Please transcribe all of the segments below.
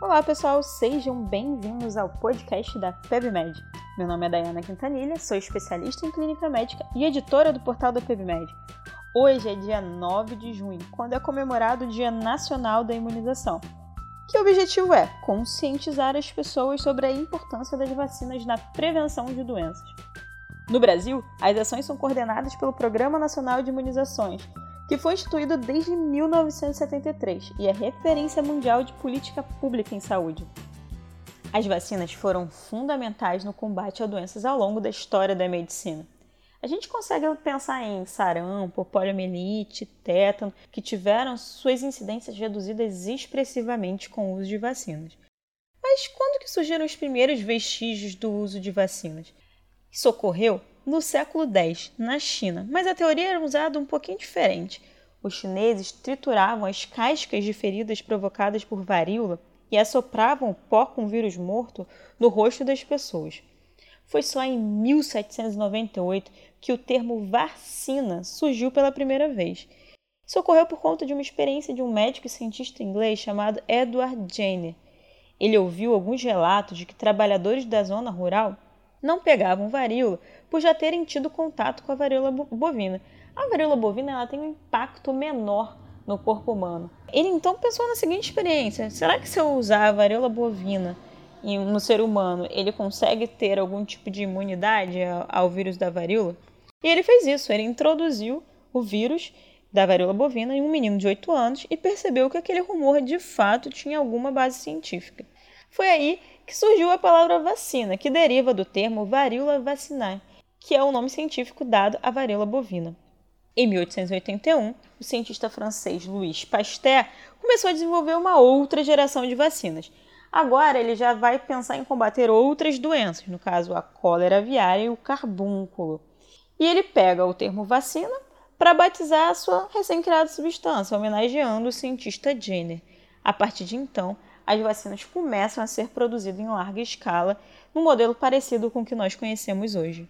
Olá pessoal, sejam bem-vindos ao podcast da PebMed. Meu nome é Dayana Quintanilha, sou especialista em clínica médica e editora do portal da PebMed. Hoje é dia 9 de junho, quando é comemorado o Dia Nacional da Imunização, que o objetivo é conscientizar as pessoas sobre a importância das vacinas na prevenção de doenças. No Brasil, as ações são coordenadas pelo Programa Nacional de Imunizações, que foi instituído desde 1973 e é referência mundial de política pública em saúde. As vacinas foram fundamentais no combate a doenças ao longo da história da medicina. A gente consegue pensar em sarampo, poliomielite, tétano, que tiveram suas incidências reduzidas expressivamente com o uso de vacinas. Mas quando que surgiram os primeiros vestígios do uso de vacinas? Isso ocorreu no século X, na China, mas a teoria era usada um pouquinho diferente. Os chineses trituravam as cascas de feridas provocadas por varíola e assopravam pó com vírus morto no rosto das pessoas. Foi só em 1798 que o termo vacina surgiu pela primeira vez. Isso ocorreu por conta de uma experiência de um médico e cientista inglês chamado Edward Jenner. Ele ouviu alguns relatos de que trabalhadores da zona rural não pegavam varíola por já terem tido contato com a varíola bovina. A varíola bovina ela tem um impacto menor no corpo humano. Ele então pensou na seguinte experiência: será que se eu usar a varíola bovina no ser humano, ele consegue ter algum tipo de imunidade ao vírus da varíola? E ele fez isso, ele introduziu o vírus da varíola bovina em um menino de 8 anos e percebeu que aquele rumor de fato tinha alguma base científica. Foi aí que surgiu a palavra vacina, que deriva do termo varíola vacinae, que é o nome científico dado à varíola bovina. Em 1881, o cientista francês Louis Pasteur começou a desenvolver uma outra geração de vacinas. Agora ele já vai pensar em combater outras doenças, no caso a cólera aviária e o carbúnculo. E ele pega o termo vacina para batizar a sua recém-criada substância, homenageando o cientista Jenner. A partir de então, as vacinas começam a ser produzidas em larga escala, num modelo parecido com o que nós conhecemos hoje.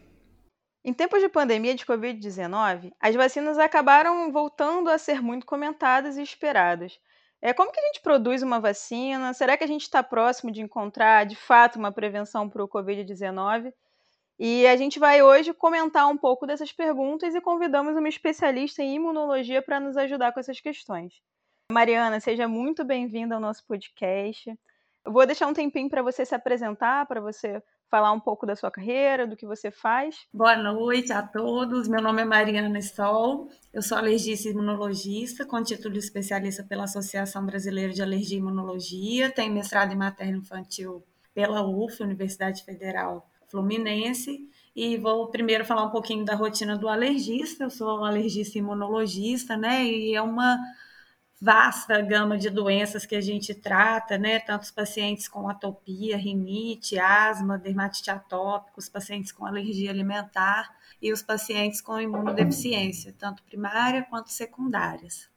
Em tempos de pandemia de Covid-19, as vacinas acabaram voltando a ser muito comentadas e esperadas. É, como que a gente produz uma vacina? Será que a gente está próximo de encontrar, de fato, uma prevenção para o Covid-19? E a gente vai hoje comentar um pouco dessas perguntas e convidamos uma especialista em imunologia para nos ajudar com essas questões. Mariana, seja muito bem-vinda ao nosso podcast. Eu vou deixar um tempinho para você se apresentar, para você falar um pouco da sua carreira, do que você faz. Boa noite a todos. Meu nome é Mariana Sol. Eu sou alergista e imunologista, com título de especialista pela Associação Brasileira de Alergia e Imunologia. Tenho mestrado em materno infantil pela UF, Universidade Federal Fluminense. E vou primeiro falar um pouquinho da rotina do alergista. Eu sou alergista e imunologista, né? E é uma vasta gama de doenças que a gente trata, né? Tanto os pacientes com atopia, rinite, asma, dermatite atópica, os pacientes com alergia alimentar e os pacientes com imunodeficiência, tanto primária quanto secundárias.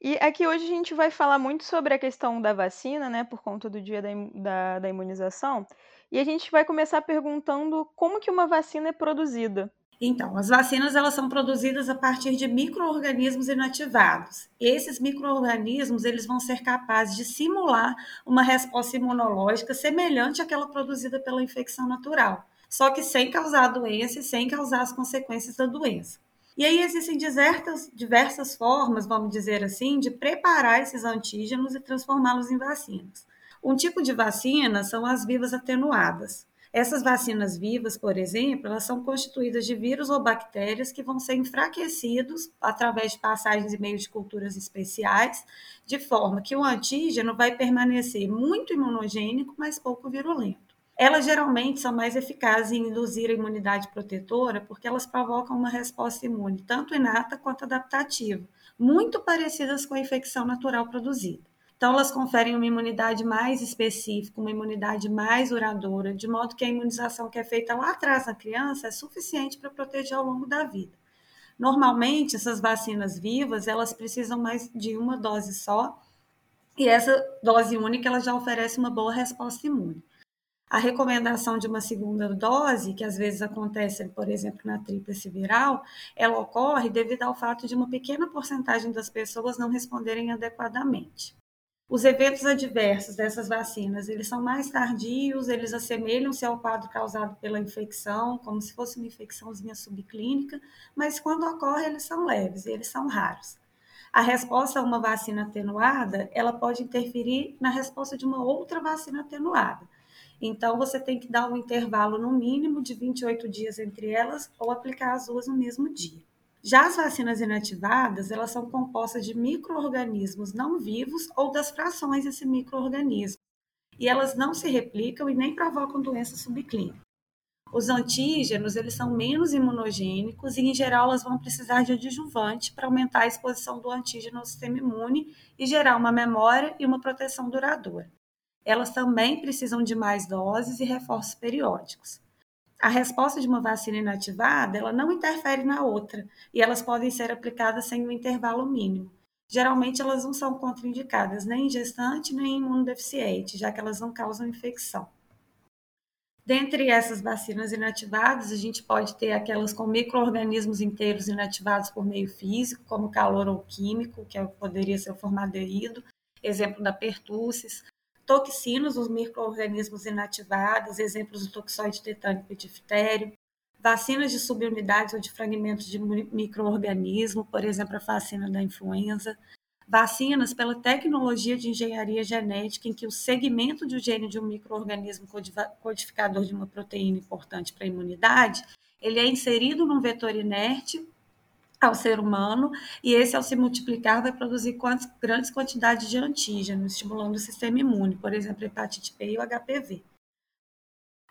E aqui hoje a gente vai falar muito sobre a questão da vacina, né, por conta do dia da, da, da imunização. E a gente vai começar perguntando como que uma vacina é produzida. Então, as vacinas elas são produzidas a partir de microorganismos inativados. Esses microorganismos eles vão ser capazes de simular uma resposta imunológica semelhante àquela produzida pela infecção natural, só que sem causar a doença e sem causar as consequências da doença. E aí existem diversas, diversas formas, vamos dizer assim, de preparar esses antígenos e transformá-los em vacinas. Um tipo de vacina são as vivas atenuadas. Essas vacinas vivas, por exemplo, elas são constituídas de vírus ou bactérias que vão ser enfraquecidos através de passagens e meios de culturas especiais, de forma que o antígeno vai permanecer muito imunogênico, mas pouco virulento. Elas geralmente são mais eficazes em induzir a imunidade protetora porque elas provocam uma resposta imune, tanto inata quanto adaptativa, muito parecidas com a infecção natural produzida. Então, elas conferem uma imunidade mais específica, uma imunidade mais duradoura, de modo que a imunização que é feita lá atrás na criança é suficiente para proteger ao longo da vida. Normalmente, essas vacinas vivas, elas precisam mais de uma dose só, e essa dose única ela já oferece uma boa resposta imune. A recomendação de uma segunda dose, que às vezes acontece, por exemplo, na tríplice viral, ela ocorre devido ao fato de uma pequena porcentagem das pessoas não responderem adequadamente. Os eventos adversos dessas vacinas, eles são mais tardios, eles assemelham-se ao quadro causado pela infecção, como se fosse uma infecçãozinha subclínica, mas quando ocorre, eles são leves, eles são raros. A resposta a uma vacina atenuada, ela pode interferir na resposta de uma outra vacina atenuada. Então, você tem que dar um intervalo no mínimo de 28 dias entre elas ou aplicar as duas no mesmo dia. Já as vacinas inativadas, elas são compostas de micro-organismos não vivos ou das frações desse micro-organismo. E elas não se replicam e nem provocam doença subclínica. Os antígenos, eles são menos imunogênicos e, em geral, elas vão precisar de adjuvante para aumentar a exposição do antígeno ao sistema imune e gerar uma memória e uma proteção duradoura. Elas também precisam de mais doses e reforços periódicos a resposta de uma vacina inativada, ela não interfere na outra e elas podem ser aplicadas sem um intervalo mínimo. Geralmente elas não são contraindicadas nem em gestante nem em imunodeficiente, já que elas não causam infecção. Dentre essas vacinas inativadas, a gente pode ter aquelas com micro-organismos inteiros inativados por meio físico, como calor ou químico, que é poderia ser o formaldeído, exemplo da pertussis, toxinas, os micro-organismos inativados, exemplos do toxoide tetânico e diftério, vacinas de subunidades ou de fragmentos de micro-organismo, por exemplo, a vacina da influenza, vacinas pela tecnologia de engenharia genética, em que o segmento do gene de um microorganismo codificador de uma proteína importante para a imunidade, ele é inserido num vetor inerte ao ser humano, e esse, ao se multiplicar, vai produzir grandes quantidades de antígenos, estimulando o sistema imune, por exemplo, hepatite B e o HPV.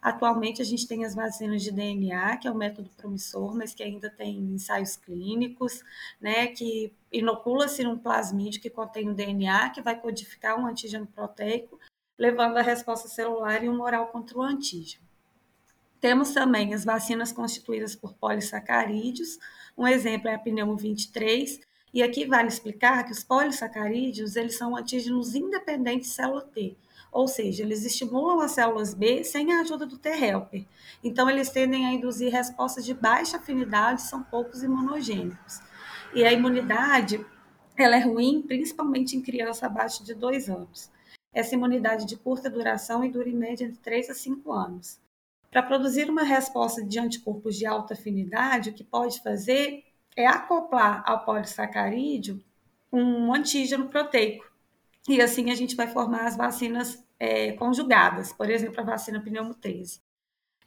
Atualmente, a gente tem as vacinas de DNA, que é um método promissor, mas que ainda tem ensaios clínicos, né, que inocula-se um plasmídio que contém o DNA, que vai codificar um antígeno proteico, levando a resposta celular e um oral contra o antígeno. Temos também as vacinas constituídas por polissacarídeos, um exemplo é a pneumo 23, e aqui vale explicar que os polissacarídeos eles são antígenos independentes de célula T, ou seja, eles estimulam as células B sem a ajuda do T-helper. Então, eles tendem a induzir respostas de baixa afinidade, são poucos imunogênicos. E a imunidade, ela é ruim, principalmente em criança abaixo de 2 anos. Essa imunidade de curta duração e dura em média de 3 a 5 anos. Para produzir uma resposta de anticorpos de alta afinidade, o que pode fazer é acoplar ao polissacarídeo um antígeno proteico. E assim a gente vai formar as vacinas é, conjugadas, por exemplo, a vacina pneumo 13.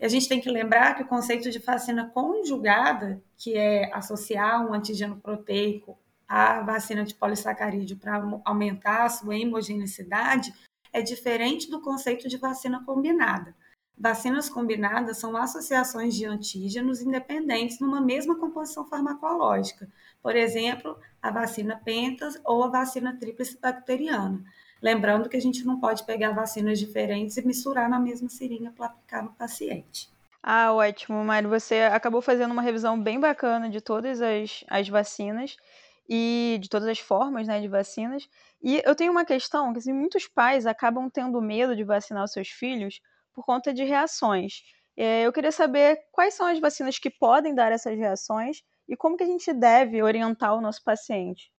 E a gente tem que lembrar que o conceito de vacina conjugada, que é associar um antígeno proteico à vacina de polissacarídeo para aumentar a sua hemogeneicidade, é diferente do conceito de vacina combinada. Vacinas combinadas são associações de antígenos independentes numa mesma composição farmacológica, por exemplo, a vacina pentas ou a vacina tríplice bacteriana. Lembrando que a gente não pode pegar vacinas diferentes e misturar na mesma seringa para aplicar no paciente. Ah, ótimo, Mário. Você acabou fazendo uma revisão bem bacana de todas as, as vacinas e de todas as formas né, de vacinas. E eu tenho uma questão que assim, muitos pais acabam tendo medo de vacinar os seus filhos por conta de reações. É, eu queria saber quais são as vacinas que podem dar essas reações e como que a gente deve orientar o nosso paciente.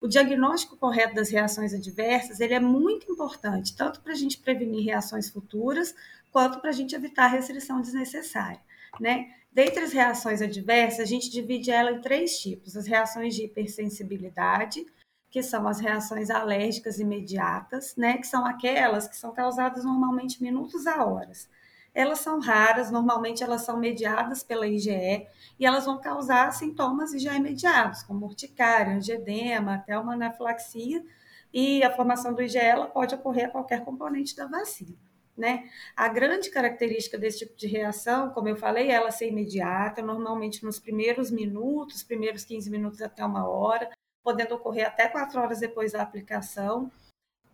O diagnóstico correto das reações adversas ele é muito importante, tanto para a gente prevenir reações futuras, quanto para a gente evitar restrição desnecessária. Né? Dentre as reações adversas, a gente divide ela em três tipos: as reações de hipersensibilidade, que são as reações alérgicas imediatas, né, que são aquelas que são causadas normalmente minutos a horas. Elas são raras, normalmente elas são mediadas pela IgE e elas vão causar sintomas já imediatos, como urticária, angedema, até uma anafilaxia, e a formação do IgE ela pode ocorrer a qualquer componente da vacina. Né? A grande característica desse tipo de reação, como eu falei, é ela ser imediata, normalmente nos primeiros minutos, primeiros 15 minutos até uma hora, podendo ocorrer até quatro horas depois da aplicação.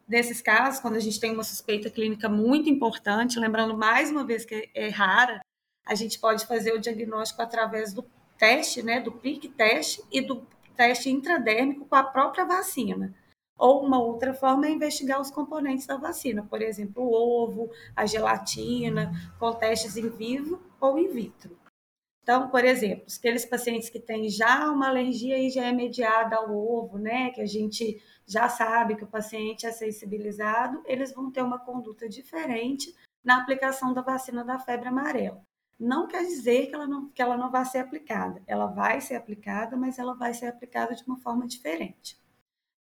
Nesses casos, quando a gente tem uma suspeita clínica muito importante, lembrando mais uma vez que é rara, a gente pode fazer o diagnóstico através do teste, né, do PIC teste e do teste intradérmico com a própria vacina. Ou uma outra forma é investigar os componentes da vacina, por exemplo, o ovo, a gelatina, com testes em vivo ou in vitro. Então, por exemplo, aqueles pacientes que têm já uma alergia e já é mediada ao ovo, né, que a gente já sabe que o paciente é sensibilizado, eles vão ter uma conduta diferente na aplicação da vacina da febre amarela. Não quer dizer que ela não, que ela não vai ser aplicada. Ela vai ser aplicada, mas ela vai ser aplicada de uma forma diferente.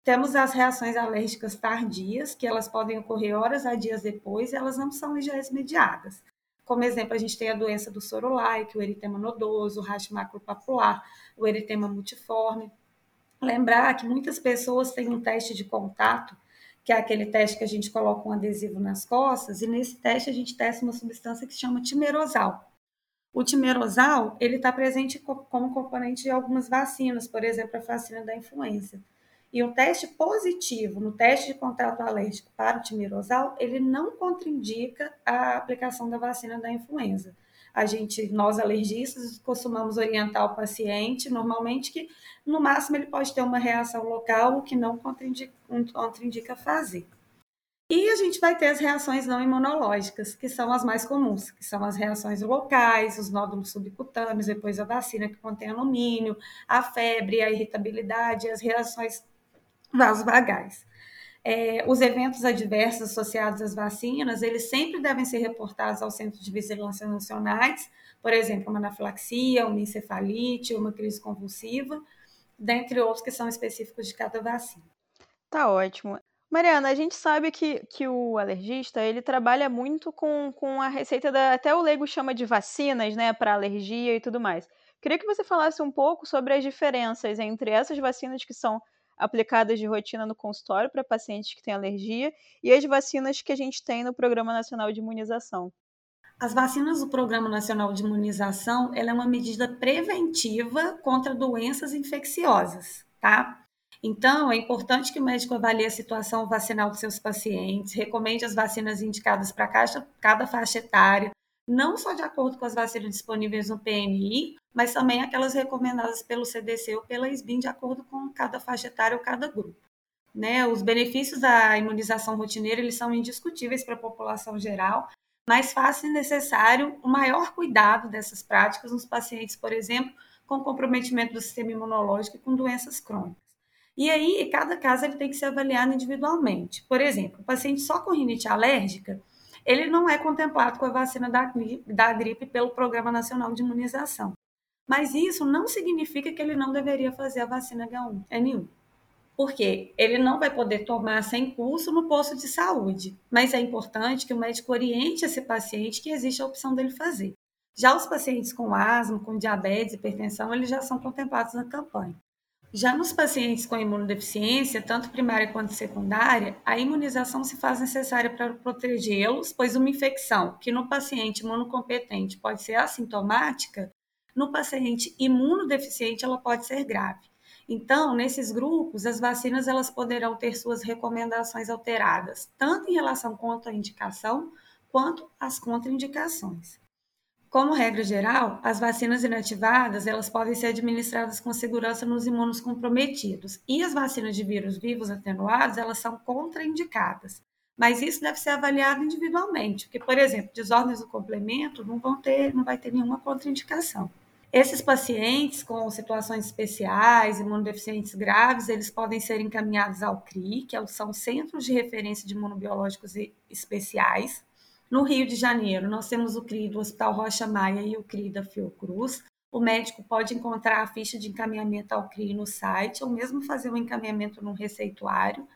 Temos as reações alérgicas tardias, que elas podem ocorrer horas a dias depois elas não são IgEs mediadas. Como exemplo, a gente tem a doença do sorolaic, o eritema nodoso, o racho macropapular, o eritema multiforme. Lembrar que muitas pessoas têm um teste de contato, que é aquele teste que a gente coloca um adesivo nas costas, e nesse teste a gente testa uma substância que se chama timerosal. O timerosal, ele está presente como componente de algumas vacinas, por exemplo, a vacina da influenza. E um teste positivo no teste de contato alérgico para o timerosal, ele não contraindica a aplicação da vacina da influenza. A gente, nós alergistas, costumamos orientar o paciente, normalmente, que no máximo ele pode ter uma reação local, o que não contraindica, contraindica fazer. E a gente vai ter as reações não imunológicas, que são as mais comuns, que são as reações locais, os nódulos subcutâneos, depois a vacina que contém alumínio, a febre, a irritabilidade, as reações vasovagais. É, os eventos adversos associados às vacinas, eles sempre devem ser reportados ao Centro de Vigilância Nacionais, por exemplo, uma anafilaxia, uma encefalite, uma crise convulsiva, dentre outros que são específicos de cada vacina. Tá ótimo. Mariana, a gente sabe que, que o alergista ele trabalha muito com, com a receita da. Até o leigo chama de vacinas, né, para alergia e tudo mais. Queria que você falasse um pouco sobre as diferenças entre essas vacinas que são aplicadas de rotina no consultório para pacientes que têm alergia e as vacinas que a gente tem no Programa Nacional de Imunização. As vacinas do Programa Nacional de Imunização ela é uma medida preventiva contra doenças infecciosas, tá? Então, é importante que o médico avalie a situação vacinal dos seus pacientes, recomende as vacinas indicadas para cada faixa etária, não só de acordo com as vacinas disponíveis no PNI, mas também aquelas recomendadas pelo CDC ou pela SBIM, de acordo com cada faixa etária ou cada grupo. Né? Os benefícios da imunização rotineira eles são indiscutíveis para a população geral, mas faz necessário o maior cuidado dessas práticas nos pacientes, por exemplo, com comprometimento do sistema imunológico e com doenças crônicas. E aí, cada caso ele tem que ser avaliado individualmente. Por exemplo, o paciente só com rinite alérgica, ele não é contemplado com a vacina da, da gripe pelo Programa Nacional de Imunização. Mas isso não significa que ele não deveria fazer a vacina H1N1. Porque ele não vai poder tomar sem custo no posto de saúde. Mas é importante que o médico oriente esse paciente que existe a opção dele fazer. Já os pacientes com asma, com diabetes, hipertensão, eles já são contemplados na campanha. Já nos pacientes com imunodeficiência, tanto primária quanto secundária, a imunização se faz necessária para protegê-los, pois uma infecção que no paciente imunocompetente pode ser assintomática, no paciente imunodeficiente ela pode ser grave. Então, nesses grupos, as vacinas elas poderão ter suas recomendações alteradas, tanto em relação à indicação, quanto às contraindicações. Como regra geral, as vacinas inativadas elas podem ser administradas com segurança nos imunos comprometidos e as vacinas de vírus vivos atenuados elas são contraindicadas. Mas isso deve ser avaliado individualmente, porque, por exemplo, desordens do complemento não vão ter, não vai ter nenhuma contraindicação. Esses pacientes com situações especiais, imunodeficientes graves, eles podem ser encaminhados ao CRI, que é são Centros de Referência de Imunobiológicos Especiais, no Rio de Janeiro, nós temos o CRI do Hospital Rocha Maia e o CRI da Fiocruz. O médico pode encontrar a ficha de encaminhamento ao CRI no site ou mesmo fazer um encaminhamento no receituário.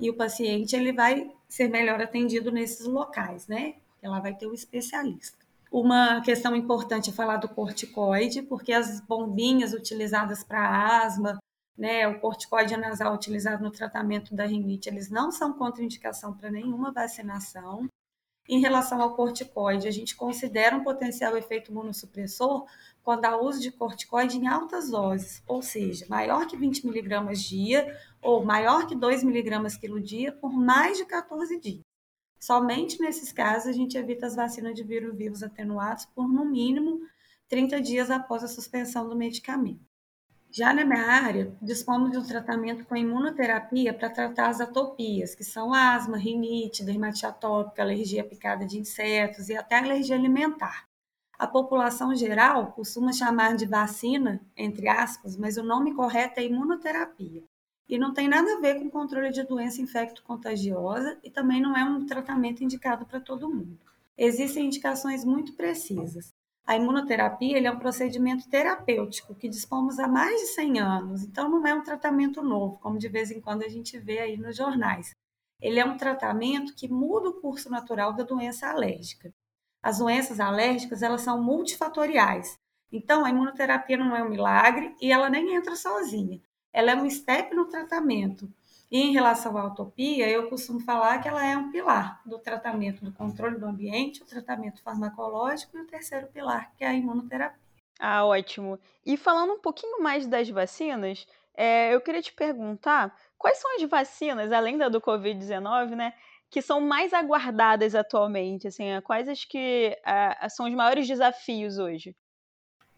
E o paciente ele vai ser melhor atendido nesses locais, né? Ela vai ter o um especialista. Uma questão importante é falar do corticoide, porque as bombinhas utilizadas para asma, né, o corticoide nasal utilizado no tratamento da rinite, eles não são contraindicação para nenhuma vacinação. Em relação ao corticoide, a gente considera um potencial efeito imunossupressor quando há uso de corticoide em altas doses, ou seja, maior que 20 miligramas dia ou maior que 2 miligramas quilo dia por mais de 14 dias. Somente nesses casos a gente evita as vacinas de vírus vivos atenuados por no mínimo 30 dias após a suspensão do medicamento. Já na minha área, dispomos de um tratamento com imunoterapia para tratar as atopias, que são asma, rinite, dermatite atópica, alergia picada de insetos e até alergia alimentar. A população geral costuma chamar de vacina, entre aspas, mas o nome correto é imunoterapia. e não tem nada a ver com controle de doença infecto-contagiosa e também não é um tratamento indicado para todo mundo. Existem indicações muito precisas. A imunoterapia é um procedimento terapêutico que dispomos há mais de 100 anos, então não é um tratamento novo, como de vez em quando a gente vê aí nos jornais. Ele é um tratamento que muda o curso natural da doença alérgica. As doenças alérgicas, elas são multifatoriais. Então, a imunoterapia não é um milagre e ela nem entra sozinha. Ela é um step no tratamento. E em relação à utopia, eu costumo falar que ela é um pilar do tratamento do controle do ambiente, o tratamento farmacológico e o terceiro pilar, que é a imunoterapia. Ah, ótimo. E falando um pouquinho mais das vacinas, é, eu queria te perguntar quais são as vacinas, além da do Covid-19, né, que são mais aguardadas atualmente? Assim, quais as que ah, são os maiores desafios hoje?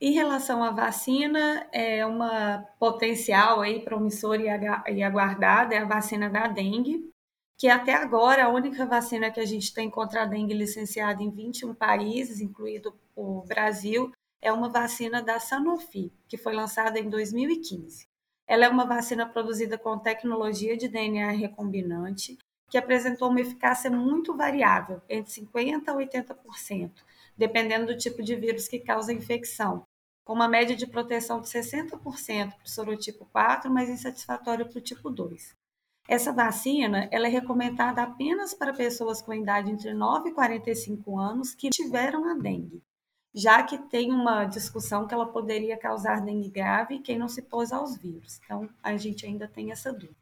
Em relação à vacina, é uma potencial aí promissora e aguardada é a vacina da dengue, que até agora a única vacina que a gente tem contra a dengue licenciada em 21 países, incluído o Brasil, é uma vacina da Sanofi, que foi lançada em 2015. Ela é uma vacina produzida com tecnologia de DNA recombinante, que apresentou uma eficácia muito variável, entre 50% a 80%, dependendo do tipo de vírus que causa a infecção, com uma média de proteção de 60% para o sorotipo 4, mas insatisfatório para o tipo 2. Essa vacina ela é recomendada apenas para pessoas com idade entre 9 e 45 anos que tiveram a dengue, já que tem uma discussão que ela poderia causar dengue grave quem não se pôs aos vírus. Então, a gente ainda tem essa dúvida.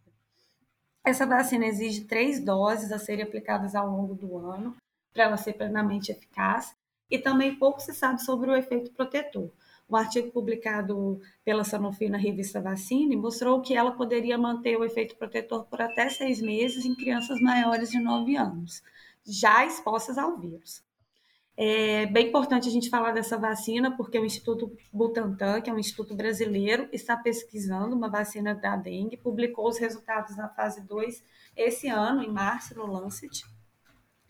Essa vacina exige três doses a serem aplicadas ao longo do ano para ela ser plenamente eficaz e também pouco se sabe sobre o efeito protetor um artigo publicado pela Sanofi na revista Vacine mostrou que ela poderia manter o efeito protetor por até seis meses em crianças maiores de 9 anos, já expostas ao vírus. É bem importante a gente falar dessa vacina, porque o Instituto Butantan, que é um instituto brasileiro, está pesquisando uma vacina da dengue, publicou os resultados na fase 2 esse ano, em março, no Lancet.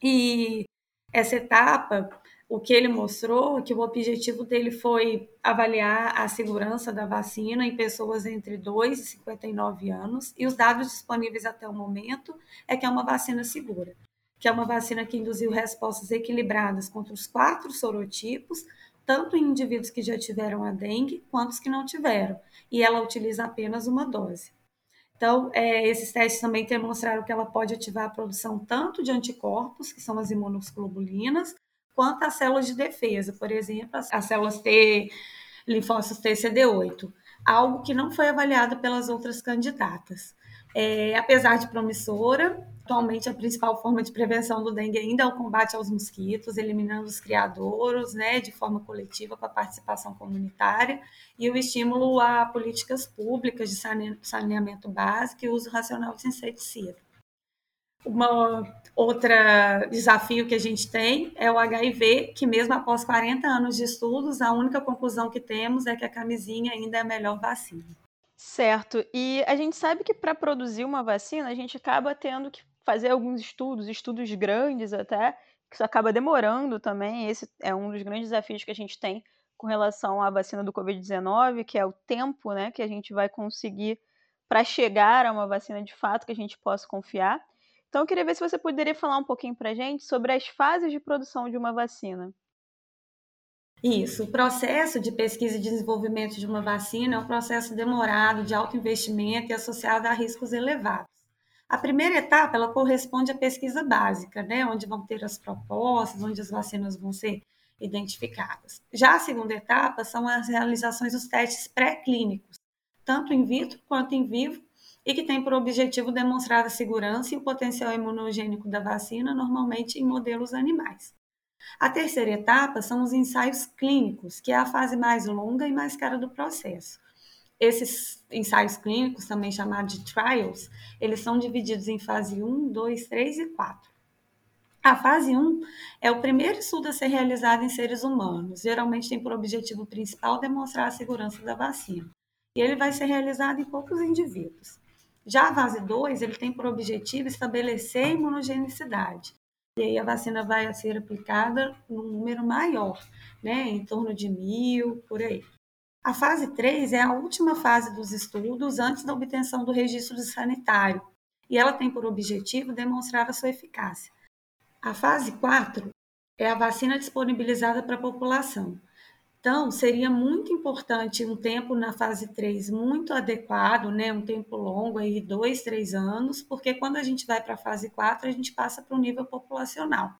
E essa etapa o que ele mostrou, que o objetivo dele foi avaliar a segurança da vacina em pessoas entre 2 e 59 anos, e os dados disponíveis até o momento é que é uma vacina segura, que é uma vacina que induziu respostas equilibradas contra os quatro sorotipos, tanto em indivíduos que já tiveram a dengue quanto os que não tiveram, e ela utiliza apenas uma dose. Então, é, esses testes também demonstraram que ela pode ativar a produção tanto de anticorpos, que são as imunoglobulinas, quanto às células de defesa, por exemplo, as células T, linfócitos TCD8, algo que não foi avaliado pelas outras candidatas. É, apesar de promissora, atualmente a principal forma de prevenção do dengue ainda é o combate aos mosquitos, eliminando os criadouros, né, de forma coletiva com a participação comunitária e o estímulo a políticas públicas de saneamento básico e uso racional de inseticida. Uma outra desafio que a gente tem é o HIV, que mesmo após 40 anos de estudos, a única conclusão que temos é que a camisinha ainda é a melhor vacina. Certo. E a gente sabe que para produzir uma vacina, a gente acaba tendo que fazer alguns estudos, estudos grandes até, que isso acaba demorando também. Esse é um dos grandes desafios que a gente tem com relação à vacina do Covid-19, que é o tempo né, que a gente vai conseguir para chegar a uma vacina de fato que a gente possa confiar. Então, eu queria ver se você poderia falar um pouquinho para a gente sobre as fases de produção de uma vacina. Isso, o processo de pesquisa e desenvolvimento de uma vacina é um processo demorado, de alto investimento e associado a riscos elevados. A primeira etapa, ela corresponde à pesquisa básica, né, onde vão ter as propostas, onde as vacinas vão ser identificadas. Já a segunda etapa são as realizações dos testes pré-clínicos, tanto in vitro quanto em vivo, e que tem por objetivo demonstrar a segurança e o potencial imunogênico da vacina, normalmente em modelos animais. A terceira etapa são os ensaios clínicos, que é a fase mais longa e mais cara do processo. Esses ensaios clínicos, também chamados de trials, eles são divididos em fase 1, 2, 3 e 4. A fase 1 é o primeiro estudo a ser realizado em seres humanos. Geralmente tem por objetivo principal demonstrar a segurança da vacina. E ele vai ser realizado em poucos indivíduos. Já a fase 2, ele tem por objetivo estabelecer a imunogenicidade. E aí a vacina vai ser aplicada num número maior, né, em torno de mil, por aí. A fase 3 é a última fase dos estudos antes da obtenção do registro sanitário, e ela tem por objetivo demonstrar a sua eficácia. A fase 4 é a vacina disponibilizada para a população. Então, seria muito importante um tempo na fase 3 muito adequado, né? um tempo longo, aí, dois, três anos, porque quando a gente vai para a fase 4, a gente passa para o nível populacional.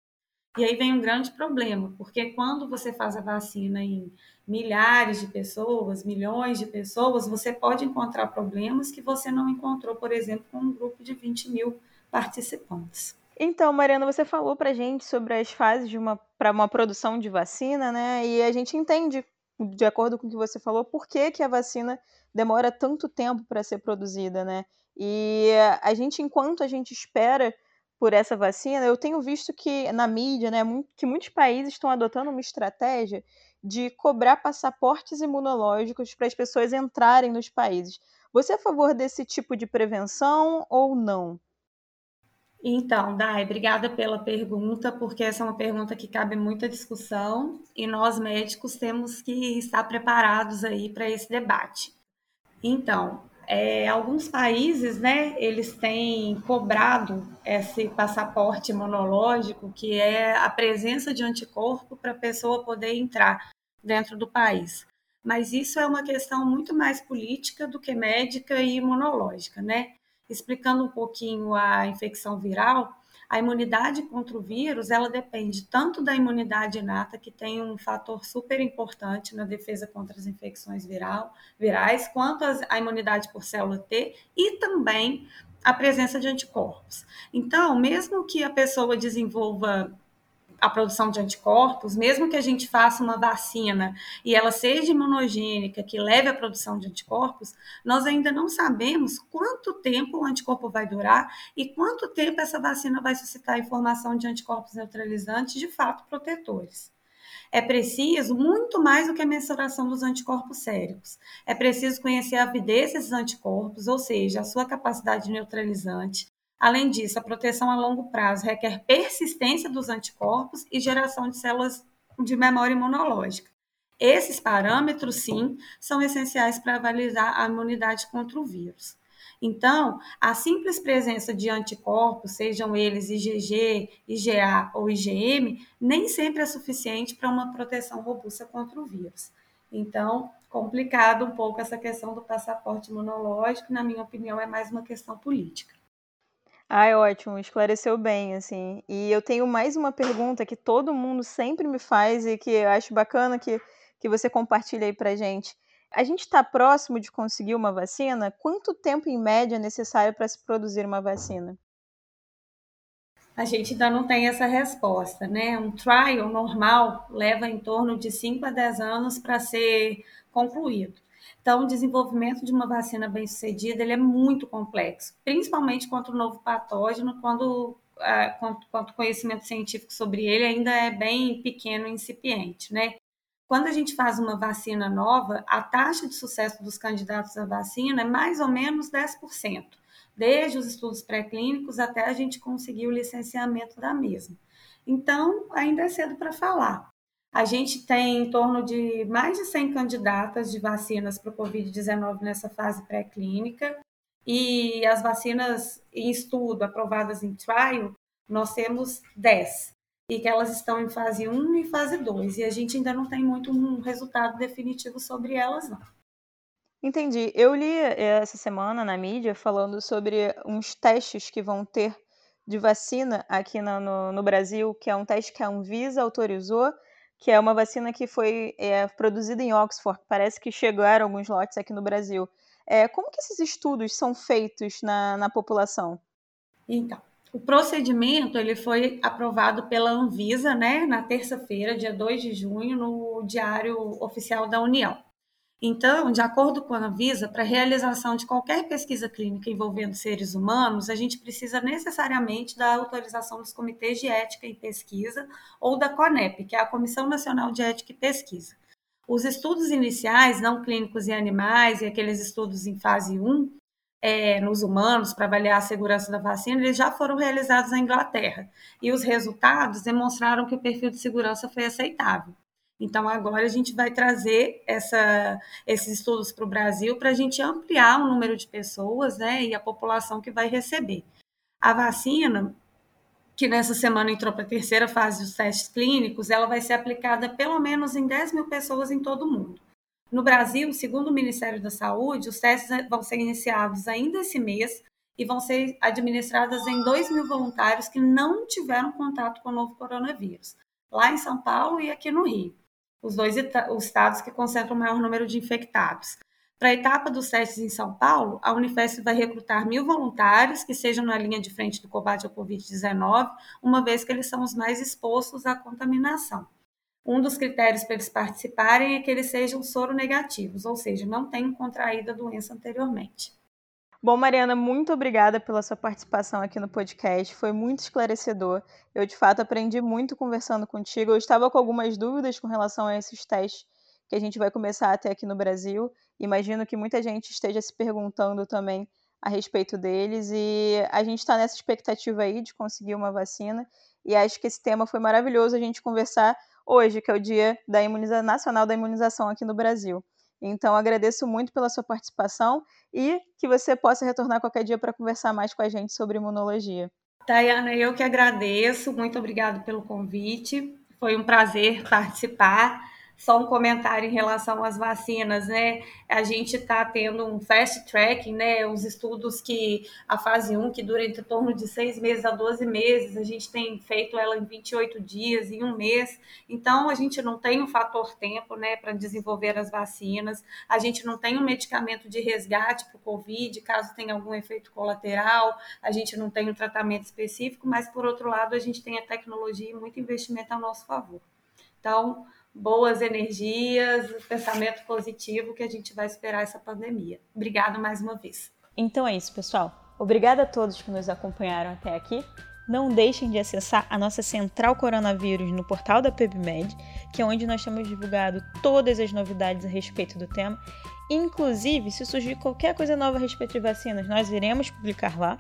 E aí vem um grande problema, porque quando você faz a vacina em milhares de pessoas, milhões de pessoas, você pode encontrar problemas que você não encontrou, por exemplo, com um grupo de 20 mil participantes. Então, Mariana, você falou para gente sobre as fases de uma para uma produção de vacina, né? E a gente entende, de acordo com o que você falou, por que, que a vacina demora tanto tempo para ser produzida, né? E a gente, enquanto a gente espera por essa vacina, eu tenho visto que na mídia, né, que muitos países estão adotando uma estratégia de cobrar passaportes imunológicos para as pessoas entrarem nos países. Você é a favor desse tipo de prevenção ou não? Então, Dai, obrigada pela pergunta, porque essa é uma pergunta que cabe muita discussão e nós médicos temos que estar preparados aí para esse debate. Então, é, alguns países, né, eles têm cobrado esse passaporte imunológico, que é a presença de anticorpo para a pessoa poder entrar dentro do país. Mas isso é uma questão muito mais política do que médica e imunológica, né? Explicando um pouquinho a infecção viral, a imunidade contra o vírus, ela depende tanto da imunidade inata, que tem um fator super importante na defesa contra as infecções viral, virais, quanto a imunidade por célula T e também a presença de anticorpos. Então, mesmo que a pessoa desenvolva a produção de anticorpos, mesmo que a gente faça uma vacina e ela seja imunogênica, que leve à produção de anticorpos, nós ainda não sabemos quanto tempo o anticorpo vai durar e quanto tempo essa vacina vai suscitar a informação de anticorpos neutralizantes de fato protetores. É preciso muito mais do que a mensuração dos anticorpos séricos. É preciso conhecer a avidez desses anticorpos, ou seja, a sua capacidade neutralizante, Além disso, a proteção a longo prazo requer persistência dos anticorpos e geração de células de memória imunológica. Esses parâmetros, sim, são essenciais para avaliar a imunidade contra o vírus. Então, a simples presença de anticorpos, sejam eles IgG, IgA ou IgM, nem sempre é suficiente para uma proteção robusta contra o vírus. Então, complicado um pouco essa questão do passaporte imunológico, na minha opinião, é mais uma questão política. Ai, ótimo, esclareceu bem, assim. E eu tenho mais uma pergunta que todo mundo sempre me faz e que eu acho bacana que, que você compartilha aí pra gente. A gente está próximo de conseguir uma vacina? Quanto tempo, em média, é necessário para se produzir uma vacina? A gente ainda não tem essa resposta, né? Um trial normal leva em torno de 5 a 10 anos para ser concluído. Então, o desenvolvimento de uma vacina bem-sucedida ele é muito complexo, principalmente contra o novo patógeno, quando quanto conhecimento científico sobre ele ainda é bem pequeno e incipiente, né? Quando a gente faz uma vacina nova, a taxa de sucesso dos candidatos à vacina é mais ou menos 10%, desde os estudos pré-clínicos até a gente conseguir o licenciamento da mesma. Então, ainda é cedo para falar. A gente tem em torno de mais de 100 candidatas de vacinas para o Covid-19 nessa fase pré-clínica. E as vacinas em estudo, aprovadas em trial, nós temos 10. E que elas estão em fase 1 e fase 2. E a gente ainda não tem muito um resultado definitivo sobre elas, não. Entendi. Eu li eh, essa semana na mídia falando sobre uns testes que vão ter de vacina aqui no, no, no Brasil, que é um teste que a Anvisa autorizou que é uma vacina que foi é, produzida em Oxford. Parece que chegaram alguns lotes aqui no Brasil. É, como que esses estudos são feitos na, na população? Então, o procedimento ele foi aprovado pela Anvisa, né, na terça-feira, dia 2 de junho, no Diário Oficial da União. Então, de acordo com a Anvisa, para realização de qualquer pesquisa clínica envolvendo seres humanos, a gente precisa necessariamente da autorização dos comitês de ética e pesquisa ou da CONEP, que é a Comissão Nacional de Ética e Pesquisa. Os estudos iniciais, não clínicos em animais e aqueles estudos em fase 1, é, nos humanos, para avaliar a segurança da vacina, eles já foram realizados na Inglaterra. E os resultados demonstraram que o perfil de segurança foi aceitável. Então, agora a gente vai trazer essa, esses estudos para o Brasil para a gente ampliar o número de pessoas né, e a população que vai receber. A vacina, que nessa semana entrou para a terceira fase dos testes clínicos, ela vai ser aplicada pelo menos em 10 mil pessoas em todo o mundo. No Brasil, segundo o Ministério da Saúde, os testes vão ser iniciados ainda esse mês e vão ser administradas em 2 mil voluntários que não tiveram contato com o novo coronavírus, lá em São Paulo e aqui no Rio os dois os estados que concentram o maior número de infectados. Para a etapa dos testes em São Paulo, a Unifesp vai recrutar mil voluntários que sejam na linha de frente do combate ao Covid-19, uma vez que eles são os mais expostos à contaminação. Um dos critérios para eles participarem é que eles sejam soronegativos, ou seja, não tenham contraído a doença anteriormente. Bom, Mariana, muito obrigada pela sua participação aqui no podcast. Foi muito esclarecedor. Eu, de fato, aprendi muito conversando contigo. Eu estava com algumas dúvidas com relação a esses testes que a gente vai começar a ter aqui no Brasil. Imagino que muita gente esteja se perguntando também a respeito deles. E a gente está nessa expectativa aí de conseguir uma vacina. E acho que esse tema foi maravilhoso a gente conversar hoje, que é o Dia da Imuniza Nacional da Imunização aqui no Brasil. Então, agradeço muito pela sua participação e que você possa retornar qualquer dia para conversar mais com a gente sobre imunologia. Tayana, eu que agradeço, muito obrigado pelo convite. Foi um prazer participar só um comentário em relação às vacinas, né? A gente está tendo um fast tracking, né? Os estudos que a fase 1, que dura entre torno de seis meses a 12 meses, a gente tem feito ela em 28 dias, em um mês. Então, a gente não tem um fator tempo, né, para desenvolver as vacinas. A gente não tem um medicamento de resgate para o Covid, caso tenha algum efeito colateral. A gente não tem um tratamento específico, mas, por outro lado, a gente tem a tecnologia e muito investimento a nosso favor. Então, boas energias, pensamento positivo que a gente vai esperar essa pandemia. Obrigada mais uma vez. Então é isso, pessoal. Obrigada a todos que nos acompanharam até aqui. Não deixem de acessar a nossa central coronavírus no portal da PebMed, que é onde nós temos divulgado todas as novidades a respeito do tema. Inclusive, se surgir qualquer coisa nova a respeito de vacinas, nós iremos publicar lá.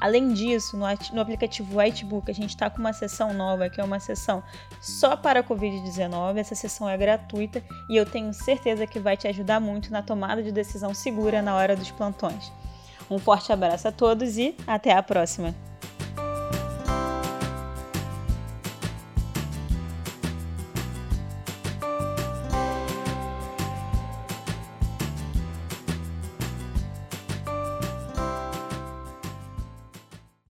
Além disso, no, no aplicativo Whitebook, a gente está com uma sessão nova, que é uma sessão só para a Covid-19. Essa sessão é gratuita e eu tenho certeza que vai te ajudar muito na tomada de decisão segura na hora dos plantões. Um forte abraço a todos e até a próxima!